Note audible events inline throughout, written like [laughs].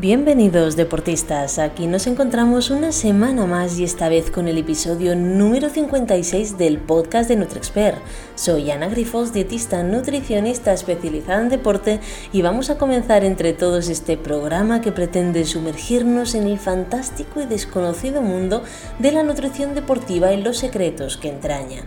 Bienvenidos deportistas, aquí nos encontramos una semana más y esta vez con el episodio número 56 del podcast de NutriExpert. Soy Ana Grifos, dietista nutricionista especializada en deporte y vamos a comenzar entre todos este programa que pretende sumergirnos en el fantástico y desconocido mundo de la nutrición deportiva y los secretos que entraña.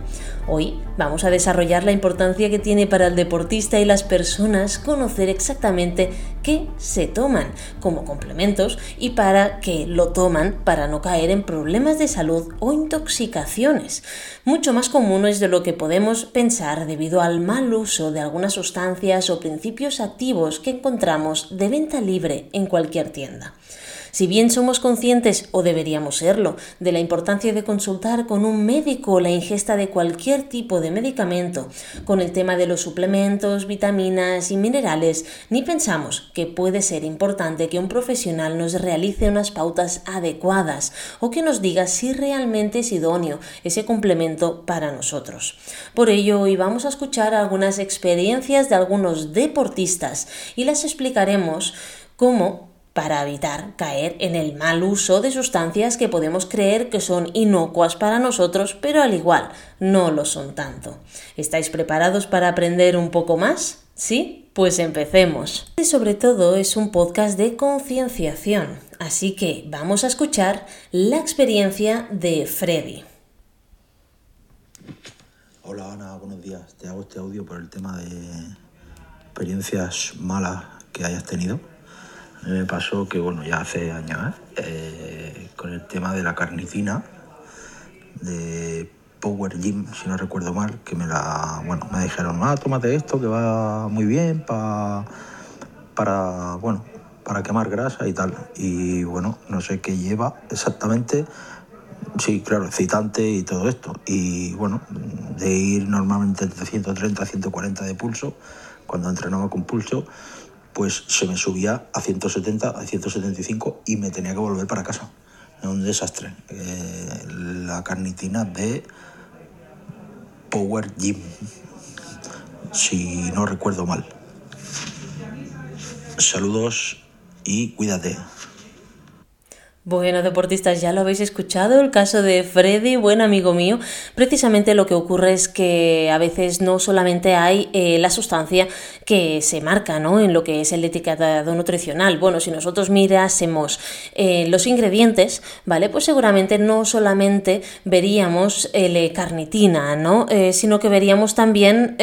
Hoy vamos a desarrollar la importancia que tiene para el deportista y las personas conocer exactamente qué se toman como complementos y para qué lo toman para no caer en problemas de salud o intoxicaciones. Mucho más común es de lo que podemos pensar debido al mal uso de algunas sustancias o principios activos que encontramos de venta libre en cualquier tienda. Si bien somos conscientes, o deberíamos serlo, de la importancia de consultar con un médico la ingesta de cualquier tipo de medicamento, con el tema de los suplementos, vitaminas y minerales, ni pensamos que puede ser importante que un profesional nos realice unas pautas adecuadas o que nos diga si realmente es idóneo ese complemento para nosotros. Por ello, hoy vamos a escuchar algunas experiencias de algunos deportistas y las explicaremos cómo para evitar caer en el mal uso de sustancias que podemos creer que son inocuas para nosotros, pero al igual no lo son tanto. ¿Estáis preparados para aprender un poco más? ¿Sí? Pues empecemos. Y sobre todo es un podcast de concienciación, así que vamos a escuchar la experiencia de Freddy. Hola Ana, buenos días. Te hago este audio por el tema de experiencias malas que hayas tenido me pasó que, bueno, ya hace años, ¿eh? Eh, con el tema de la carnitina, de Power Gym, si no recuerdo mal, que me la, bueno, me dijeron, ah, tómate esto que va muy bien para, bueno, para quemar grasa y tal. Y bueno, no sé qué lleva exactamente. Sí, claro, excitante y todo esto. Y bueno, de ir normalmente entre 130 a 140 de pulso, cuando entrenaba con pulso, pues se me subía a 170, a 175 y me tenía que volver para casa. Era un desastre. Eh, la carnitina de Power Gym, si no recuerdo mal. Saludos y cuídate. Bueno, deportistas, ya lo habéis escuchado, el caso de Freddy, buen amigo mío. Precisamente lo que ocurre es que a veces no solamente hay eh, la sustancia que se marca ¿no? en lo que es el etiquetado nutricional. Bueno, si nosotros mirásemos eh, los ingredientes, ¿vale? Pues seguramente no solamente veríamos el carnitina, ¿no? Eh, sino que veríamos también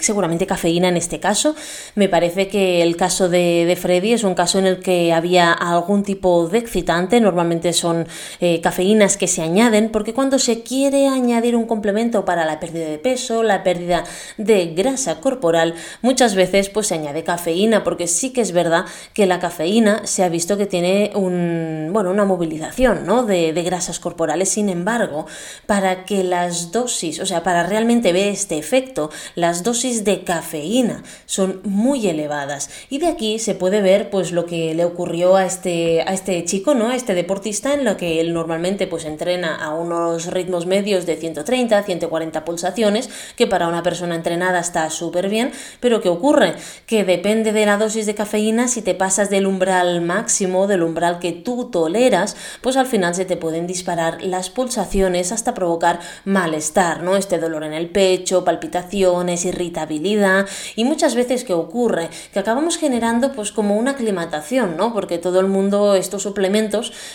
seguramente cafeína en este caso. Me parece que el caso de, de Freddy es un caso en el que había algún tipo de excitación normalmente son eh, cafeínas que se añaden, porque cuando se quiere añadir un complemento para la pérdida de peso, la pérdida de grasa corporal, muchas veces pues se añade cafeína, porque sí que es verdad que la cafeína se ha visto que tiene un, bueno, una movilización ¿no? de, de grasas corporales, sin embargo, para que las dosis, o sea, para realmente ver este efecto, las dosis de cafeína son muy elevadas. Y de aquí se puede ver pues lo que le ocurrió a este, a este chico, este deportista en lo que él normalmente pues entrena a unos ritmos medios de 130, 140 pulsaciones, que para una persona entrenada está súper bien, pero ¿qué ocurre? Que depende de la dosis de cafeína, si te pasas del umbral máximo, del umbral que tú toleras, pues al final se te pueden disparar las pulsaciones hasta provocar malestar, ¿no? Este dolor en el pecho, palpitaciones, irritabilidad y muchas veces ¿qué ocurre? Que acabamos generando pues como una aclimatación, ¿no? Porque todo el mundo estos suplementos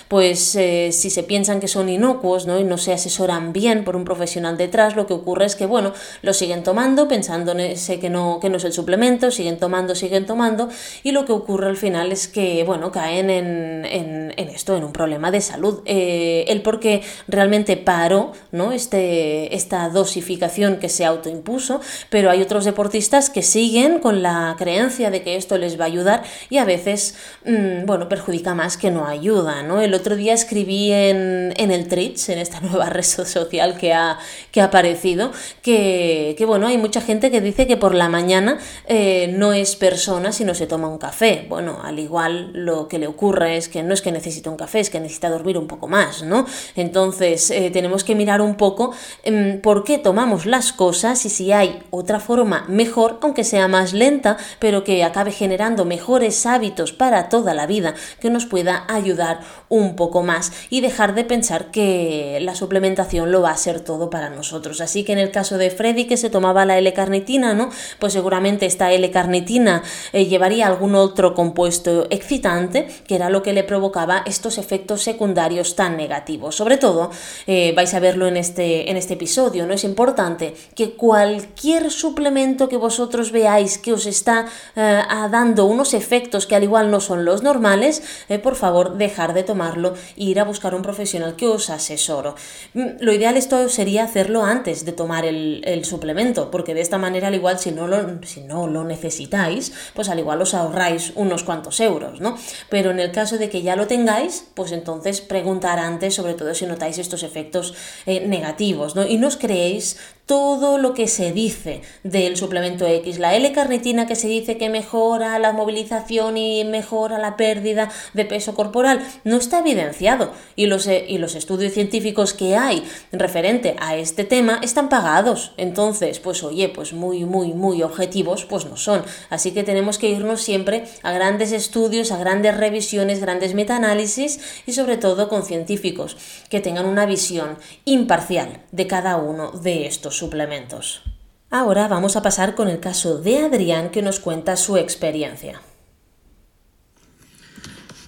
pues eh, si se piensan que son inocuos ¿no? y no se asesoran bien por un profesional detrás, lo que ocurre es que, bueno, lo siguen tomando pensando que no, que no es el suplemento, siguen tomando, siguen tomando, y lo que ocurre al final es que, bueno, caen en, en, esto, en un problema de salud. Eh, el porque realmente paró ¿no? este, esta dosificación que se autoimpuso, pero hay otros deportistas que siguen con la creencia de que esto les va a ayudar y a veces, mm, bueno, perjudica más que no ayuda. El otro día escribí en, en el Twitch, en esta [laughs] nueva red social que ha, que ha aparecido, que, que, bueno, hay mucha gente que dice que por la mañana eh, no es persona si no se toma un café. Bueno, al igual lo que le ocurre es que no es que necesite un café, es que necesita dormir un poco más, ¿no? Entonces, eh, tenemos que mirar un poco eh, por qué tomamos las cosas y si hay otra forma mejor, aunque sea más lenta, pero que acabe generando mejores hábitos para toda la vida, que nos pueda ayudar un poco más y dejar de pensar que la suplementación lo va a ser todo para nosotros. Así que en el caso de Freddy que se tomaba la L-carnitina, ¿no? Pues seguramente esta L-carnitina eh, llevaría algún otro compuesto excitante, que era lo que le provocaba estos efectos secundarios tan negativos. Sobre todo, eh, vais a verlo en este, en este episodio, ¿no? Es importante que cualquier suplemento que vosotros veáis que os está eh, dando unos efectos que al igual no son los normales, por favor, de tomarlo e ir a buscar un profesional que os asesoro. Mm, lo ideal esto sería hacerlo antes de tomar el, el suplemento, porque de esta manera al igual si no, lo, si no lo necesitáis, pues al igual os ahorráis unos cuantos euros, ¿no? Pero en el caso de que ya lo tengáis, pues entonces preguntar antes, sobre todo si notáis estos efectos eh, negativos, ¿no? Y no os creéis todo lo que se dice del suplemento X. La L-carnitina que se dice que mejora la movilización y mejora la pérdida de peso corporal, no está evidenciado. Y los, eh, y los estudios científicos que hay referente a este tema están pagados. Entonces, pues oye, pues muy, muy, muy objetivos, pues no son. Así que tenemos que irnos siempre a grandes estudios, a grandes revisiones, grandes metaanálisis y sobre todo con científicos que tengan una visión imparcial de cada uno de estos suplementos. Ahora vamos a pasar con el caso de Adrián que nos cuenta su experiencia.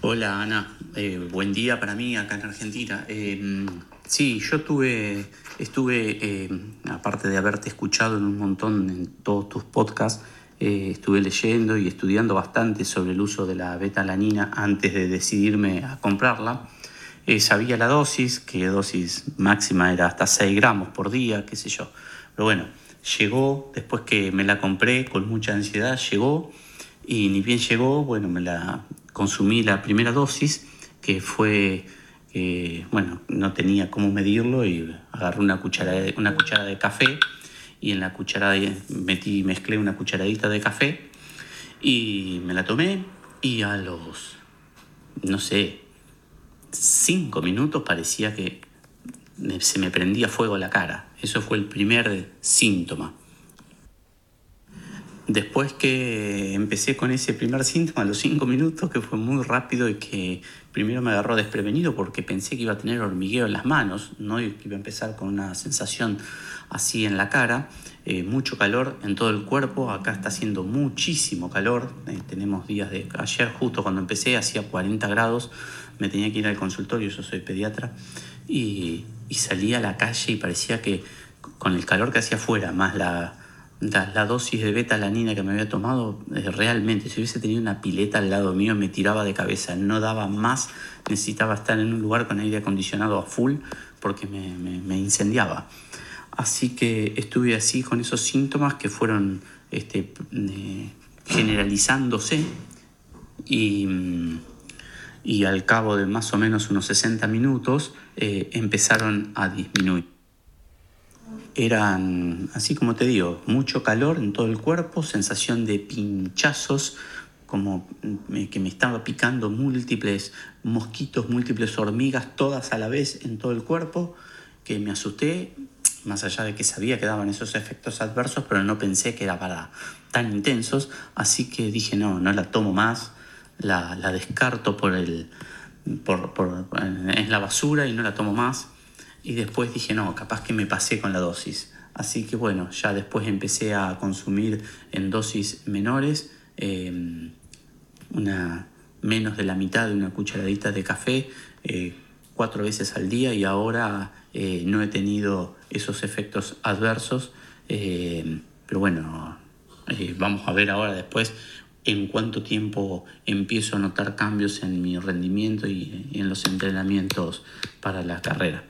Hola Ana, eh, buen día para mí acá en Argentina. Eh, sí, yo tuve, estuve, eh, aparte de haberte escuchado en un montón en todos tus podcasts, estuve leyendo y estudiando bastante sobre el uso de la betalanina antes de decidirme a comprarla. Eh, sabía la dosis, que dosis máxima era hasta 6 gramos por día, qué sé yo. Pero bueno, llegó, después que me la compré con mucha ansiedad, llegó y ni bien llegó, bueno, me la consumí la primera dosis, que fue, bueno, no tenía cómo medirlo y agarré una cuchara, de, una cuchara de café y en la cucharada metí, mezclé una cucharadita de café y me la tomé y a los, no sé, cinco minutos parecía que se me prendía fuego la cara. Eso fue el primer síntoma. Después que empecé con ese primer síntoma, los cinco minutos, que fue muy rápido y que primero me agarró desprevenido porque pensé que iba a tener hormigueo en las manos, no y que iba a empezar con una sensación así en la cara, eh, mucho calor en todo el cuerpo, acá está haciendo muchísimo calor, eh, tenemos días de ayer justo cuando empecé hacía 40 grados, me tenía que ir al consultorio, yo soy pediatra, y, y salí a la calle y parecía que con el calor que hacía afuera, más la, la, dosis de beta-alanina que me había tomado, eh, realmente, si hubiese tenido una pileta al lado mío, me tiraba de cabeza, no daba más, necesitaba estar en un lugar con aire acondicionado a full porque me, me, incendiaba. Así que estuve así con esos síntomas que fueron este, eh, generalizándose y y al cabo de más o menos unos 60 minutos eh, empezaron a disminuir. Eran, así como te digo, mucho calor en todo el cuerpo, sensación de pinchazos, como que me estaba picando múltiples mosquitos, múltiples hormigas, todas a la vez en todo el cuerpo, que me asusté, más allá de que sabía que daban esos efectos adversos, pero no pensé que era para tan intensos, así que dije, no, no la tomo más, la, descarto por el, por, por, es la basura y no la tomo más. Y después dije, no, capaz que me pasé con la dosis. Así que bueno, ya después empecé a consumir en dosis menores, em, una, menos de la mitad de una cucharadita de café, eh, cuatro veces al día y ahora eh, no he tenido esos efectos adversos. Em, pero bueno, eh, vamos a ver ahora después en cuánto tiempo empiezo a notar cambios en mi rendimiento y en los entrenamientos para la carrera.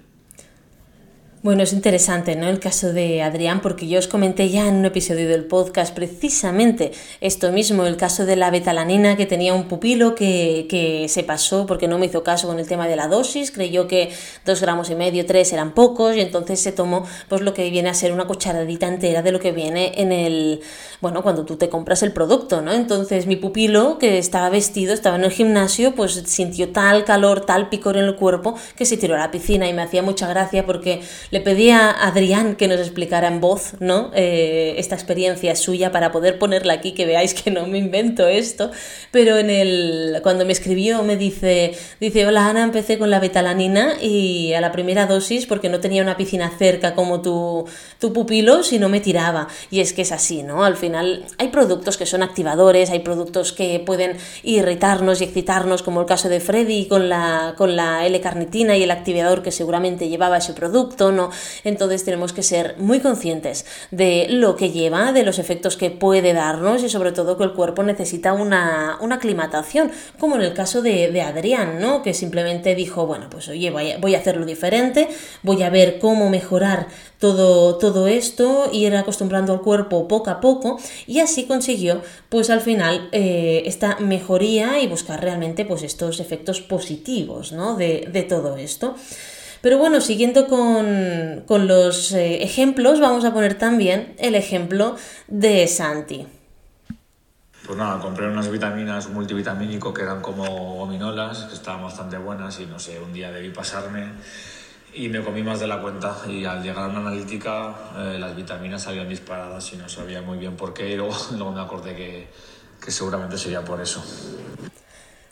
Bueno, es interesante, ¿no? El caso de Adrián, porque yo os comenté ya en un episodio del podcast precisamente esto mismo, el caso de la betalanina, que tenía un pupilo que, que se pasó porque no me hizo caso con el tema de la dosis, creyó que dos gramos y medio, tres eran pocos, y entonces se tomó pues lo que viene a ser una cucharadita entera de lo que viene en el, bueno, cuando tú te compras el producto, ¿no? Entonces mi pupilo, que estaba vestido, estaba en el gimnasio, pues sintió tal calor, tal picor en el cuerpo, que se tiró a la piscina y me hacía mucha gracia porque pedí a Adrián que nos explicara en voz, ¿no? Eh, esta experiencia suya para poder ponerla aquí, que veáis que no me invento esto. Pero en el, cuando me escribió me dice, dice, hola Ana, empecé con la betalanina y a la primera dosis porque no tenía una piscina cerca como tu, tu pupilo, si no me tiraba. Y es que es así, ¿no? Al final hay productos que son activadores, hay productos que pueden irritarnos y excitarnos, como el caso de Freddy con la, con la L-carnitina y el activador que seguramente llevaba ese producto, ¿no? Entonces tenemos que ser muy conscientes de lo que lleva, de los efectos que puede darnos y sobre todo que el cuerpo necesita una, aclimatación, como en el caso de, Adrián, ¿no? Que simplemente dijo, bueno, pues oye, voy a, hacerlo diferente, voy a ver cómo mejorar todo, todo esto, ir acostumbrando al cuerpo poco a poco y así consiguió pues al final eh, esta mejoría y buscar realmente pues estos efectos positivos ¿no? de, de todo esto. Pero bueno, siguiendo con, los eh, ejemplos, vamos a poner también el ejemplo de Santi. Pues nada, compré unas vitaminas, un multivitamínico que eran como gominolas, que estaban bastante buenas y no sé, un día debí pasarme y me comí más de la cuenta y al llegar a una analítica eh, las vitaminas salían disparadas y no sabía muy bien por qué y [laughs] luego, me acordé que, que seguramente sería por eso.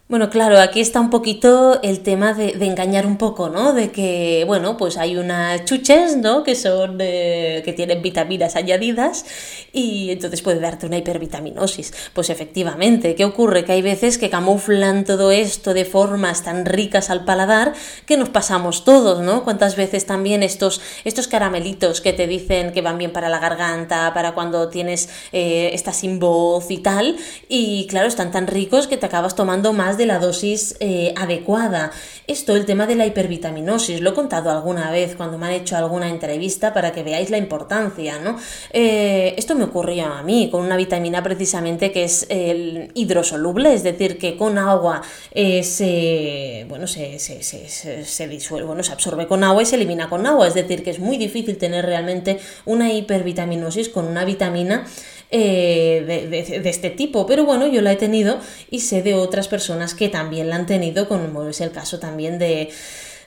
Bueno, claro, aquí está un poquito el tema de, engañar un poco, ¿no? De que, bueno, pues hay unas chuches, ¿no? Que son, eh, que tienen vitaminas añadidas y entonces puede darte una hipervitaminosis. Pues efectivamente, ¿qué ocurre? Que hay veces que camuflan todo esto de formas tan ricas al paladar que nos pasamos todos, ¿no? Cuántas veces también estos, estos caramelitos que te dicen que van bien para la garganta, para cuando tienes, eh, estás sin voz y tal, y claro, están tan ricos que te acabas tomando más de la dosis eh, adecuada. Esto, el tema de la hipervitaminosis, lo he contado alguna vez cuando me han hecho alguna entrevista para que veáis la importancia, ¿no? Eh, esto me ocurrió a mí con una vitamina precisamente que es el hidrosoluble, es decir, que con agua eh, se, bueno, se, se, se, disuelve, bueno, se absorbe con agua y se elimina con agua, es decir, que es muy difícil tener realmente una hipervitaminosis con una vitamina eh, de, este tipo. Pero bueno, yo la he tenido y sé de otras personas que también la han tenido, como es el caso también de,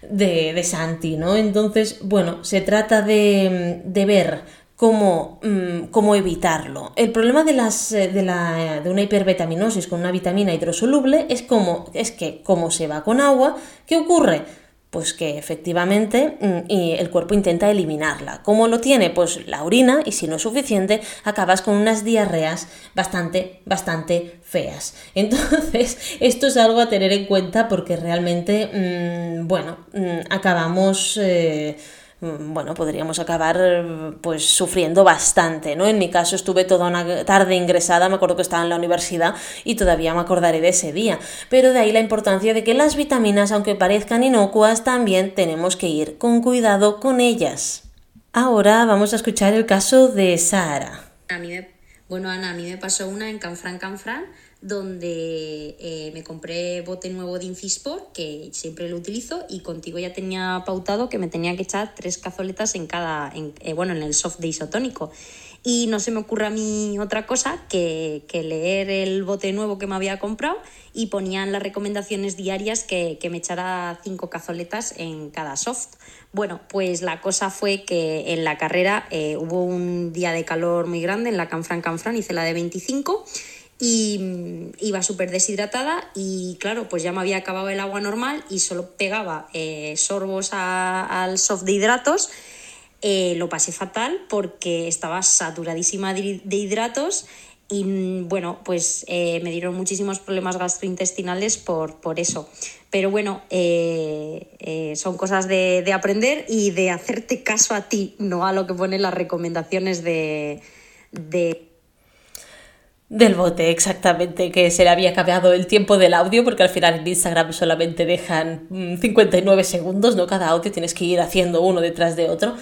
de, Santi, ¿no? Entonces, bueno, se trata de, ver cómo, mm, cómo, evitarlo. El problema de, las, eh, de, la, de una hiperbetaminosis con una vitamina hidrosoluble es, como, es que como se va con agua, ¿qué ocurre? Pues que efectivamente mm, el cuerpo intenta eliminarla. ¿Cómo lo tiene? Pues la orina y si no es suficiente acabas con unas diarreas bastante, bastante feas. [laughs] Entonces esto es algo a tener en cuenta porque realmente, mm, bueno, mm, acabamos... Eh, bueno, podríamos acabar pues sufriendo bastante, ¿no? En mi caso estuve toda una tarde ingresada, me acuerdo que estaba en la universidad y todavía me acordaré de ese día, pero de ahí la importancia de que las vitaminas, aunque parezcan inocuas, también tenemos que ir con cuidado con ellas. Ahora vamos a escuchar el caso de Sara. Bueno, Ana, a mí me pasó una en Canfrán Canfrán donde eh, me compré bote nuevo de Infispor, que siempre lo utilizo, y contigo ya tenía pautado que me tenía que echar tres cazoletas en cada, eh, bueno, en el soft de isotónico. Y no se me ocurre a mí otra cosa que, leer el bote nuevo que me había comprado y ponían las recomendaciones diarias que, me echara cinco cazoletas en cada soft. Bueno, pues la cosa fue que en la carrera eh, hubo un día de calor muy grande en la Canfran Canfran, hice la de 25 y mm, iba súper deshidratada y claro, pues ya me había acabado el agua normal y solo pegaba eh, sorbos al soft de hidratos. Eh, lo pasé fatal porque estaba saturadísima de hidratos y mm, bueno, pues eh, me dieron muchísimos problemas gastrointestinales por, por eso. Pero bueno, son cosas de, de, aprender y de hacerte caso a ti, no a lo que ponen las recomendaciones de, de Del bote, exactamente, que se le había cambiado el tiempo del audio, porque al final en Instagram solamente dejan 59 mm, segundos, ¿no? Cada audio tienes que ir haciendo uno detrás de otro.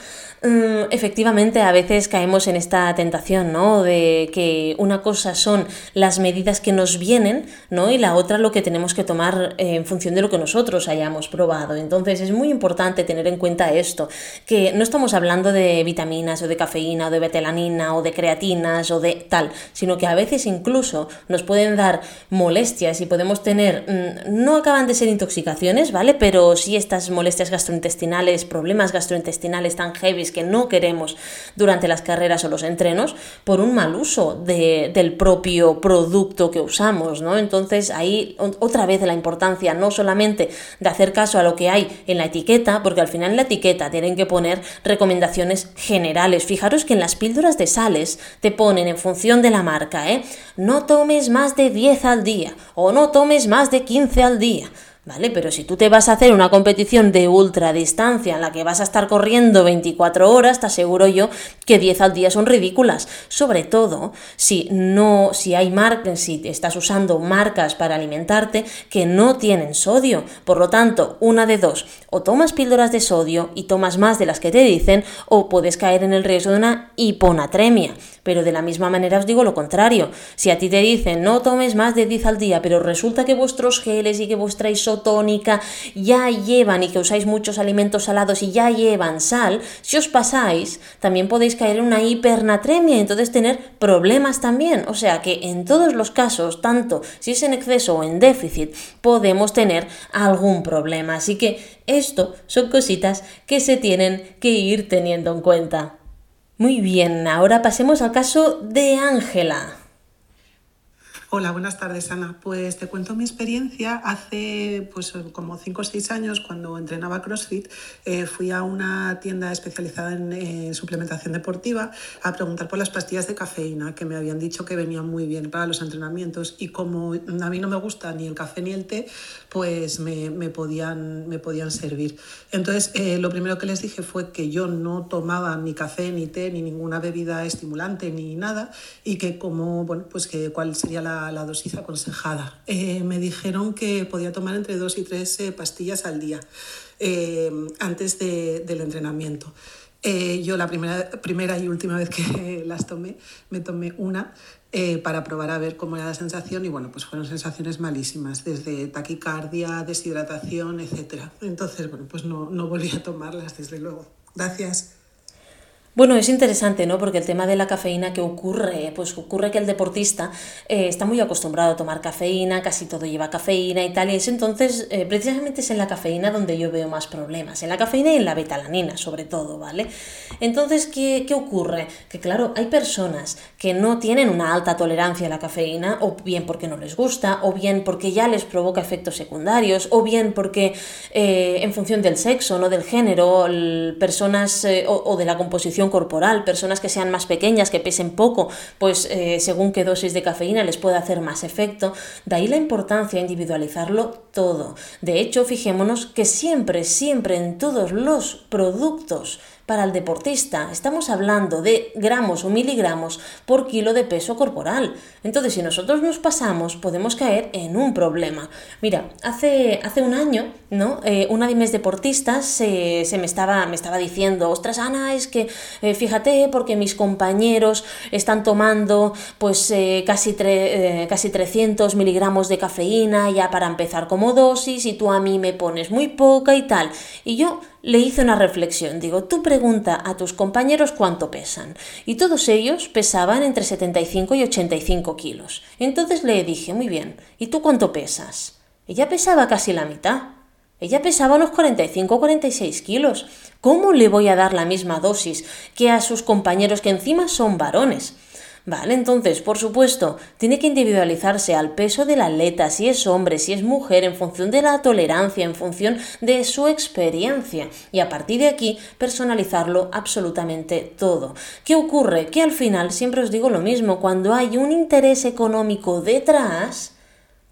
Mm, efectivamente, a veces caemos en esta tentación, ¿no? De que una cosa son las medidas que nos vienen, ¿no? Y la otra lo que tenemos que tomar en función de lo que nosotros hayamos probado. Entonces es muy importante tener en cuenta esto, que no estamos hablando de vitaminas o de cafeína o de betelanina o de creatinas o de tal, sino que a veces incluso nos pueden dar molestias y podemos tener, mm, no acaban de ser intoxicaciones, ¿vale? Pero sí estas molestias gastrointestinales, problemas gastrointestinales tan heavy que no queremos durante las carreras o los entrenos por un mal uso del propio producto que usamos, ¿no? Entonces ahí otra vez la importancia no solamente de hacer caso a lo que hay en la etiqueta, porque al final en la etiqueta tienen que poner recomendaciones generales. Fijaros que en las píldoras de sales te ponen en función de la marca, ¿eh? No tomes más de 10 al día o no tomes más de 15 al día. ¿Vale? Pero si tú te vas a hacer una competición de ultra distancia en la que vas a estar corriendo 24 horas, te aseguro yo que 10 al día son ridículas. Sobre todo si no, si hay marcas, si estás usando marcas para alimentarte que no tienen sodio. Por lo tanto, una de dos, o tomas píldoras de sodio y tomas más de las que te dicen, o puedes caer en el riesgo de una hiponatremia. Pero de la misma manera os digo lo contrario. Si a ti te dicen no tomes más de 10 al día, pero resulta que vuestros geles y que vuestra isotónica ya llevan y que usáis muchos alimentos salados y ya llevan sal, si os pasáis, también podéis caer en una hipernatremia y entonces tener problemas también. O sea que en todos los casos, tanto si es en exceso o en déficit, podemos tener algún problema. Así que esto son cositas que se tienen que ir teniendo en cuenta. Muy bien, ahora pasemos al caso de Ángela. Hola, buenas tardes, Ana. Pues te cuento mi experiencia. Hace pues como 5 o 6 años, cuando entrenaba CrossFit, eh, fui a una tienda especializada en suplementación deportiva a preguntar por las pastillas de cafeína, que me habían dicho que venían muy bien para los entrenamientos. Y como a mí no me gusta ni el café ni el té, pues me, me podían, me podían servir. Entonces, eh, lo primero que les dije fue que yo no tomaba ni café, ni té, ni ninguna bebida estimulante, ni nada, y que como, bueno, pues que cuál sería la la, dosis aconsejada. Eh, me dijeron que podía tomar entre dos y tres eh, pastillas al día eh, antes del entrenamiento. yo la primera, primera y última vez que [laughs] las tomé, me tomé una para probar a ver cómo era la sensación y bueno, pues fueron sensaciones malísimas, desde taquicardia, deshidratación, etc. Entonces, bueno, pues no, no volví a tomarlas, desde luego. Gracias. Bueno, es interesante, ¿no? Porque el tema de la cafeína que ocurre, pues ocurre que el deportista eh, está muy acostumbrado a tomar cafeína, casi todo lleva cafeína y tal, y es entonces, eh, precisamente es en la cafeína donde yo veo más problemas, en la cafeína y en la betalanina, sobre todo, ¿vale? Entonces, ¿qué, qué ocurre? Que claro, hay personas que no tienen una alta tolerancia a la cafeína, o bien porque no les gusta, o bien porque ya les provoca efectos secundarios, o bien porque eh, en función del sexo, no del género, personas o de la composición corporal, personas que sean más pequeñas, que pesen poco, pues eh, según qué dosis de cafeína les puede hacer más efecto. De ahí la importancia de individualizarlo todo. De hecho, fijémonos que siempre, siempre en todos los productos para el deportista. Estamos hablando de gramos o miligramos por kilo de peso corporal. Entonces, si nosotros nos pasamos, podemos caer en un problema. Mira, hace, hace un año, ¿no? Eh, una de mis deportistas se, me, estaba, me estaba diciendo, ostras, Ana, es que eh, fíjate, porque mis compañeros están tomando pues eh, casi, casi 300 miligramos de cafeína ya para empezar como dosis y tú a mí me pones muy poca y tal. Y yo le hice una reflexión. Digo, tú pregunta a tus compañeros cuánto pesan. Y todos ellos pesaban entre 75 y 85 kilos. Entonces le dije, muy bien, ¿y tú cuánto pesas? Ella pesaba casi la mitad. Ella pesaba unos 45 o 46 kilos. ¿Cómo le voy a dar la misma dosis que a sus compañeros que encima son varones? Vale, entonces, por supuesto, tiene que individualizarse al peso del atleta, si es hombre, si es mujer, en función de la tolerancia, en función de su experiencia. Y a partir de aquí, personalizarlo absolutamente todo. ¿Qué ocurre? Que al final, siempre os digo lo mismo, cuando hay un interés económico detrás,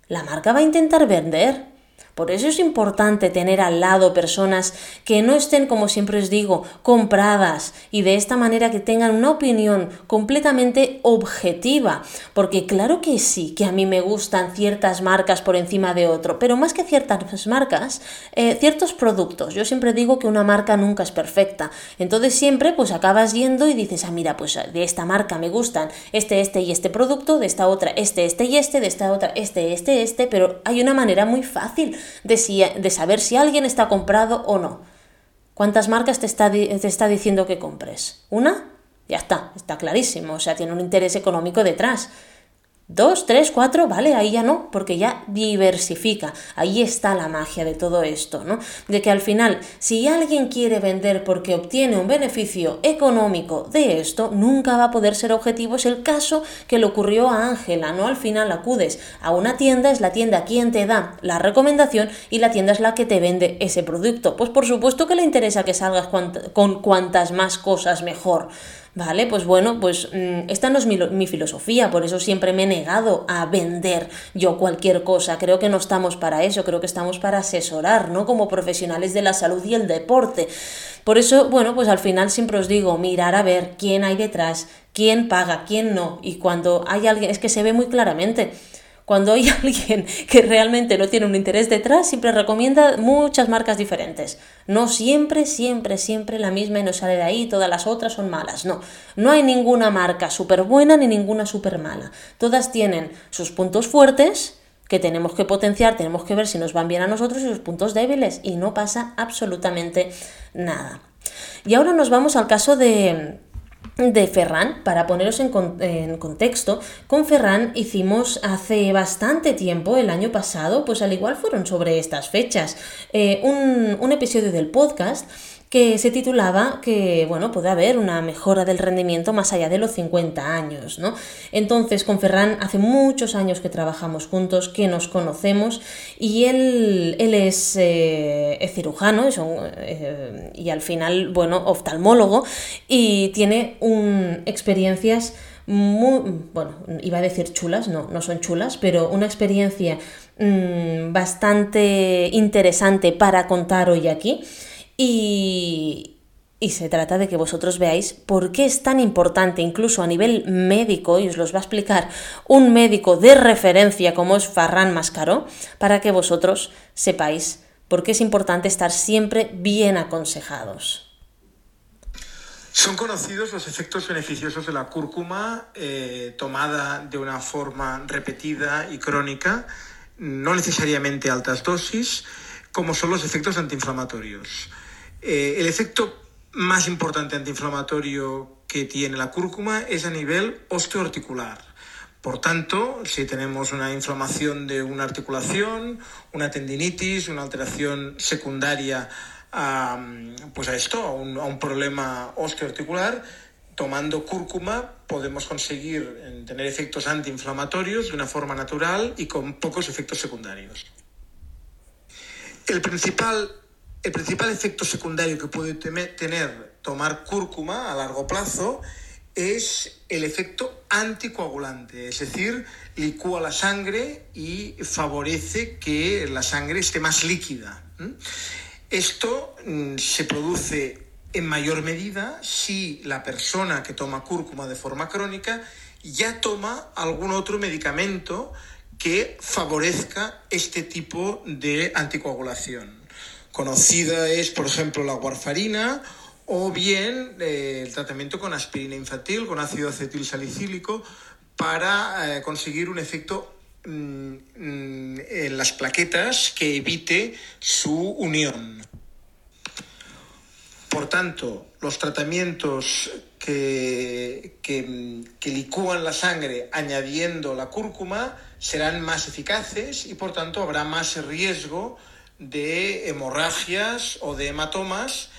la marca va a intentar vender. Por eso es importante tener al lado personas que no estén, como siempre os digo, compradas y de esta manera que tengan una opinión completamente objetiva. Porque claro que sí, que a mí me gustan ciertas marcas por encima de otro, pero más que ciertas marcas, eh, ciertos productos. Yo siempre digo que una marca nunca es perfecta. Entonces siempre pues acabas yendo y dices, ah, mira, pues de esta marca me gustan este, este y este producto, de esta otra este, este y este, de esta otra este, este, este, pero hay una manera muy fácil de, de saber si alguien está comprado o no. ¿Cuántas marcas te está, te está diciendo que compres? ¿Una? Ya está, está clarísimo, o sea, tiene un interés económico detrás. Dos, tres, cuatro, vale, ahí ya no, porque ya diversifica. Ahí está la magia de todo esto, ¿no? De que al final, si alguien quiere vender porque obtiene un beneficio económico de esto, nunca va a poder ser objetivo. Es el caso que le ocurrió a Ángela, ¿no? Al final acudes a una tienda, es la tienda quien te da la recomendación y la tienda es la que te vende ese producto. Pues por supuesto que le interesa que salgas con cuantas más cosas mejor. ¿Vale? Pues bueno, pues mm, esta no es mi, filosofía, por eso siempre me he negado a vender yo cualquier cosa. Creo que no estamos para eso, creo que estamos para asesorar, ¿no? Como profesionales de la salud y el deporte. Por eso, bueno, pues al final siempre os digo, mirar a ver quién hay detrás, quién paga, quién no. Y cuando hay alguien, es que se ve muy claramente. Cuando hay [laughs] alguien que realmente no tiene un interés detrás, siempre recomienda muchas marcas diferentes. No siempre, siempre, siempre la misma y no sale de ahí, todas las otras son malas. No, no hay ninguna marca súper buena ni ninguna súper mala. Todas tienen sus puntos fuertes que tenemos que potenciar, tenemos que ver si nos van bien a nosotros y sus puntos débiles y no pasa absolutamente nada. Y ahora nos vamos al caso de, de Ferran, para poneros en, contexto, con Ferran hicimos hace bastante tiempo, el año pasado, pues al igual fueron sobre estas fechas, eh, un, un episodio del podcast que se titulaba que, bueno, puede haber una mejora del rendimiento más allá de los 50 años, ¿no? Entonces, con Ferran hace muchos años que trabajamos juntos, que nos conocemos, y él, él es, eh, cirujano eh, y al final, bueno, oftalmólogo, y tiene un, experiencias muy, bueno, iba a decir chulas, no, no son chulas, pero una experiencia mm, bastante interesante para contar hoy aquí. Y, se trata de que vosotros veáis por qué es tan importante, incluso a nivel médico, y os los va a explicar un médico de referencia como es Farran Mascaro, para que vosotros sepáis por qué es importante estar siempre bien aconsejados. Son conocidos los efectos beneficiosos de la cúrcuma eh, tomada de una forma repetida y crónica, no necesariamente altas dosis, como son los efectos antiinflamatorios. Eh, el efecto más importante antiinflamatorio que tiene la cúrcuma es a nivel osteoarticular. Por tanto, si tenemos una inflamación de una articulación, una tendinitis, una alteración secundaria a, pues a esto, a un, a un problema osteoarticular, tomando cúrcuma podemos conseguir tener efectos antiinflamatorios de una forma natural y con pocos efectos secundarios. El principal el principal efecto secundario que puede tener tomar cúrcuma a largo plazo es el efecto anticoagulante, es decir, licúa la sangre y favorece que la sangre esté más líquida. Esto mm, se produce en mayor medida si la persona que toma cúrcuma de forma crónica ya toma algún otro medicamento que favorezca este tipo de anticoagulación. Conocida es, por ejemplo, la warfarina o bien eh, el tratamiento con aspirina infantil, con ácido acetil salicílico, para eh, conseguir un efecto mm, mm, en las plaquetas que evite su unión. Por tanto, los tratamientos que, que, licúan la sangre añadiendo la cúrcuma serán más eficaces y por tanto habrá más riesgo de hemorragias o de hematomas,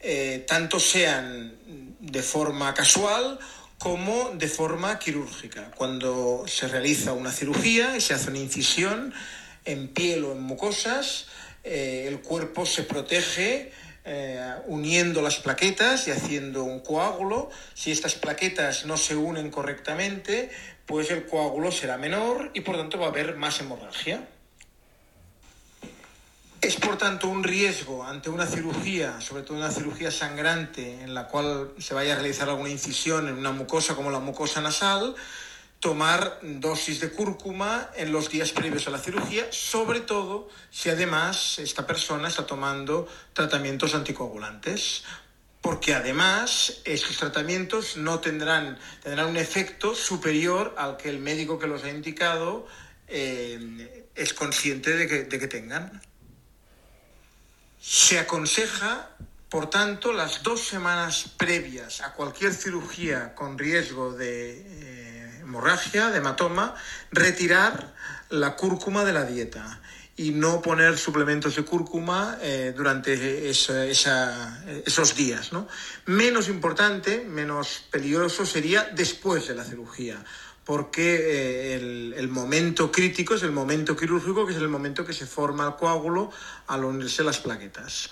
eh, tanto sean de forma casual como de forma quirúrgica. Cuando se realiza una cirugía y se hace una incisión en piel o en mucosas, eh, el cuerpo se protege eh, uniendo las plaquetas y haciendo un coágulo. Si estas plaquetas no se unen correctamente, pues el coágulo será menor y por tanto va a haber más hemorragia. Es por tanto un riesgo ante una cirugía, sobre todo una cirugía sangrante en la cual se vaya a realizar alguna incisión en una mucosa como la mucosa nasal, tomar dosis de cúrcuma en los días previos a la cirugía, sobre todo si además esta persona está tomando tratamientos anticoagulantes, porque además estos tratamientos no tendrán, tendrán un efecto superior al que el médico que los ha indicado eh, es consciente de que, de que tengan. Se aconseja, por tanto, las dos semanas previas a cualquier cirugía con riesgo de eh, hemorragia, de hematoma, retirar la cúrcuma de la dieta y no poner suplementos de cúrcuma eh, durante esos días. ¿no? Menos importante, menos peligroso sería después de la cirugía, porque eh, el, el, momento crítico es el momento quirúrgico, que es el momento que se forma el coágulo al unirse las plaquetas.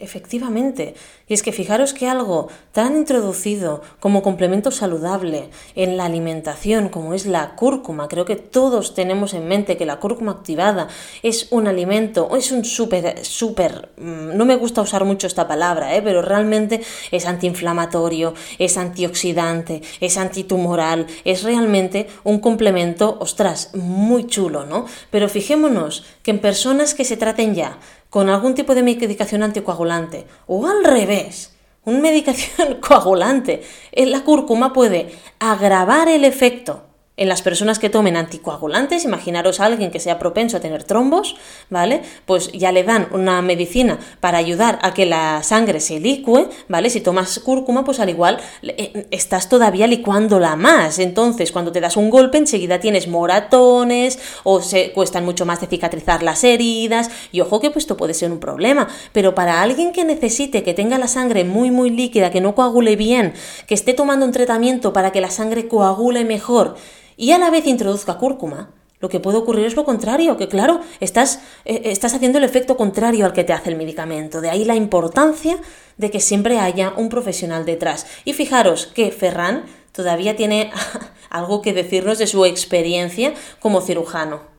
Efectivamente. Y es que fijaros que algo tan introducido como complemento saludable en la alimentación como es la cúrcuma, creo que todos tenemos en mente que la cúrcuma activada es un alimento, es un súper, súper, mm, no me gusta usar mucho esta palabra, ¿eh? pero realmente es antiinflamatorio, es antioxidante, es antitumoral, es realmente un complemento, ostras, muy chulo, ¿no? Pero fijémonos que en personas que se traten ya con algún tipo de medicación anticoagulante o al revés, una medicación [laughs] coagulante, la cúrcuma puede agravar el efecto en las personas que tomen anticoagulantes, imaginaros a alguien que sea propenso a tener trombos, ¿vale? Pues ya le dan una medicina para ayudar a que la sangre se licue, ¿vale? Si tomas cúrcuma, pues al igual eh, estás todavía licuándola más. Entonces, cuando te das un golpe, enseguida tienes moratones o se cuestan mucho más de cicatrizar las heridas. Y ojo que pues esto puede ser un problema. Pero para alguien que necesite que tenga la sangre muy, muy líquida, que no coagule bien, que esté tomando un tratamiento para que la sangre coagule mejor, y a la vez introduzca cúrcuma, lo que puede ocurrir es lo contrario, que claro, estás, eh, estás haciendo el efecto contrario al que te hace el medicamento. De ahí la importancia de que siempre haya un profesional detrás. Y fijaros que Ferran todavía tiene [laughs] algo que decirnos de su experiencia como cirujano.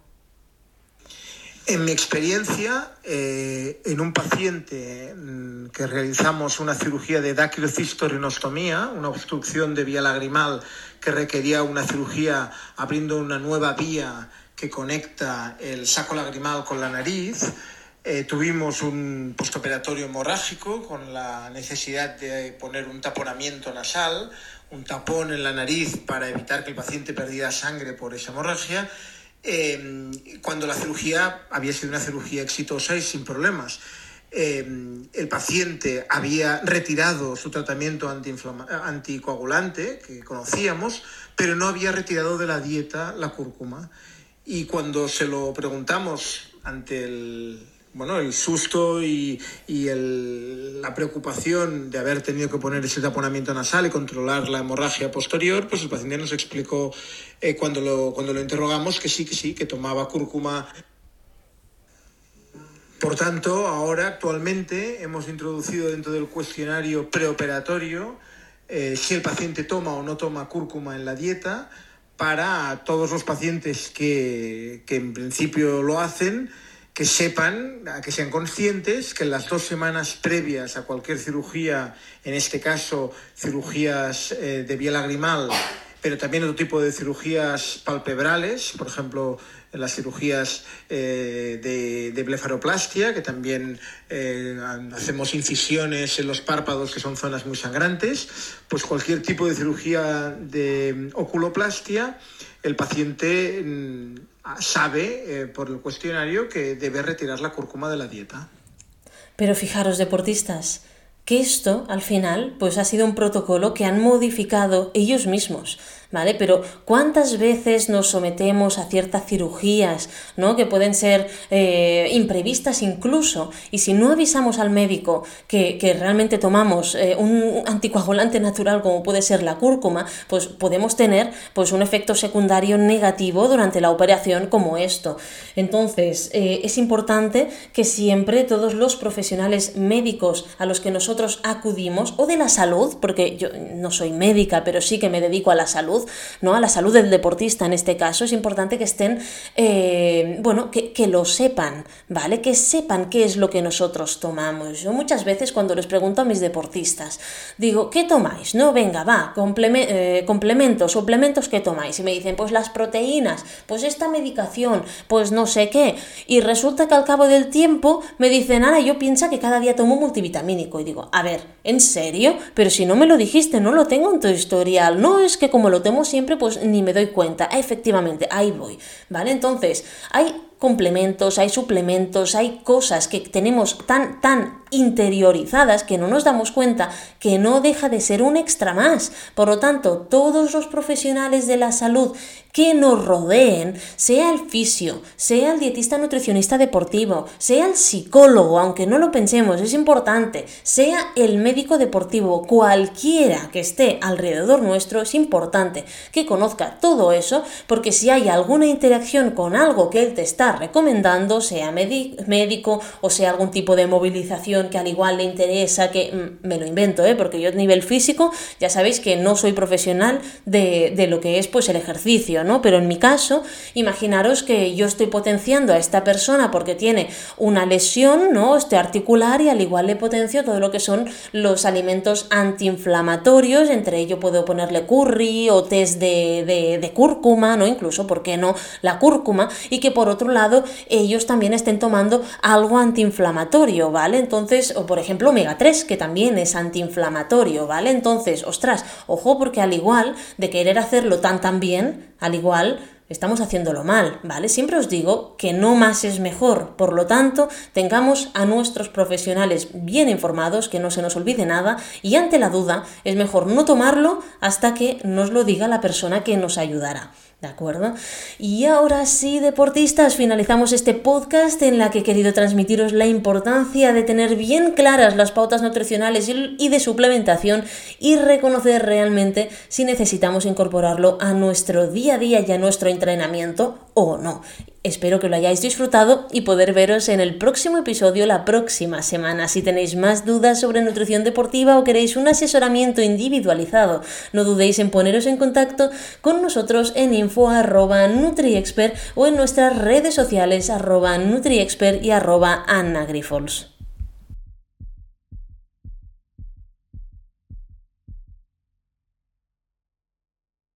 En mi experiencia, eh, en un paciente mm, que realizamos una cirugía de daquilocistorenostomía, una obstrucción de vía lagrimal que requería una cirugía abriendo una nueva vía que conecta el saco lagrimal con la nariz, eh, tuvimos un postoperatorio hemorrágico con la necesidad de poner un taponamiento nasal, un tapón en la nariz para evitar que el paciente perdiera sangre por esa hemorragia eh, cuando la cirugía había sido una cirugía exitosa y sin problemas. Eh, el paciente había retirado su tratamiento anticoagulante, que conocíamos, pero no había retirado de la dieta la cúrcuma. Y cuando se lo preguntamos ante el, bueno, el susto y, la preocupación de haber tenido que poner ese taponamiento nasal y controlar la hemorragia posterior, pues el paciente nos explicó eh, cuando, lo, interrogamos que sí, que sí, que tomaba cúrcuma. Por tanto, ahora actualmente hemos introducido dentro del cuestionario preoperatorio eh, si el paciente toma o no toma cúrcuma en la dieta para todos los pacientes que en principio lo hacen, que sepan, que sean conscientes que en las dos semanas previas a cualquier cirugía, en este caso cirugías eh, de vía lagrimal, pero también otro tipo de cirugías palpebrales, por ejemplo, las cirugías eh, de, blefaroplastia, que también eh, hacemos incisiones en los párpados, que son zonas muy sangrantes, pues cualquier tipo de cirugía de oculoplastia, el paciente mm, sabe eh, por el cuestionario que debe retirar la cúrcuma de la dieta. Pero fijaros, deportistas, que esto al final pues ha sido un protocolo que han modificado ellos mismos. ¿Vale? Pero ¿cuántas veces nos sometemos a ciertas cirugías, ¿no? Que pueden ser eh, imprevistas incluso, y si no avisamos al médico que, realmente tomamos eh, un anticoagulante natural como puede ser la cúrcuma, pues podemos tener pues un efecto secundario negativo durante la operación como esto. Entonces, eh, es importante que siempre todos los profesionales médicos a los que nosotros acudimos, o de la salud, porque yo no soy médica, pero sí que me dedico a la salud, ¿no? A la salud del deportista en este caso, es importante que estén, eh, bueno, que, que, lo sepan, ¿vale? Que sepan qué es lo que nosotros tomamos. Yo muchas veces cuando les pregunto a mis deportistas, digo, ¿qué tomáis? No, venga, va, eh, complementos, suplementos, ¿qué tomáis? Y me dicen, pues las proteínas, pues esta medicación, pues no sé qué. Y resulta que al cabo del tiempo me dicen, Ana, yo pienso que cada día tomo multivitamínico. Y digo, a ver, ¿en serio? Pero si no me lo dijiste, no lo tengo en tu historial. No es que como lo tomo siempre, pues ni me doy cuenta. efectivamente, ahí voy. ¿Vale? Entonces, hay complementos, hay suplementos, hay cosas que tenemos tan, tan interiorizadas que no nos damos cuenta que no deja de ser un extra más. Por lo tanto, todos los profesionales de la salud que nos rodeen, sea el fisio, sea el dietista nutricionista deportivo, sea el psicólogo, aunque no lo pensemos, es importante, sea el médico deportivo, cualquiera que esté alrededor nuestro, es importante que conozca todo eso, porque si hay alguna interacción con algo que él te está recomendando, sea médico o sea algún tipo de movilización que al igual le interesa, que mm, me lo invento, ¿eh? porque yo a nivel físico ya sabéis que no soy profesional de, de lo que es pues el ejercicio, ¿no? Pero en mi caso, imaginaros que yo estoy potenciando a esta persona porque tiene una lesión, ¿no? Este articular y al igual le potencio todo lo que son los alimentos antiinflamatorios, entre ellos puedo ponerle curry o test de, de, cúrcuma, ¿no? Incluso, ¿por qué no? La cúrcuma y que por otro lado ellos también estén tomando algo antiinflamatorio, ¿vale? Entonces, o por ejemplo omega 3, que también es antiinflamatorio, ¿vale? Entonces, ostras, ojo porque al igual de querer hacerlo tan tan bien, al igual, estamos haciéndolo mal, ¿vale? Siempre os digo que no más es mejor, por lo tanto, tengamos a nuestros profesionales bien informados, que no se nos olvide nada, y ante la duda es mejor no tomarlo hasta que nos lo diga la persona que nos ayudará. ¿De acuerdo? Y ahora sí, deportistas, finalizamos este podcast en la que he querido transmitiros la importancia de tener bien claras las pautas nutricionales y de suplementación y reconocer realmente si necesitamos incorporarlo a nuestro día a día y a nuestro entrenamiento o no. Espero que lo hayáis disfrutado y poder veros en el próximo episodio la próxima semana. Si tenéis más dudas sobre nutrición deportiva o queréis un asesoramiento individualizado, no dudéis en poneros en contacto con nosotros en info.nutriexpert o en nuestras redes sociales arroba nutriexpert y arroba.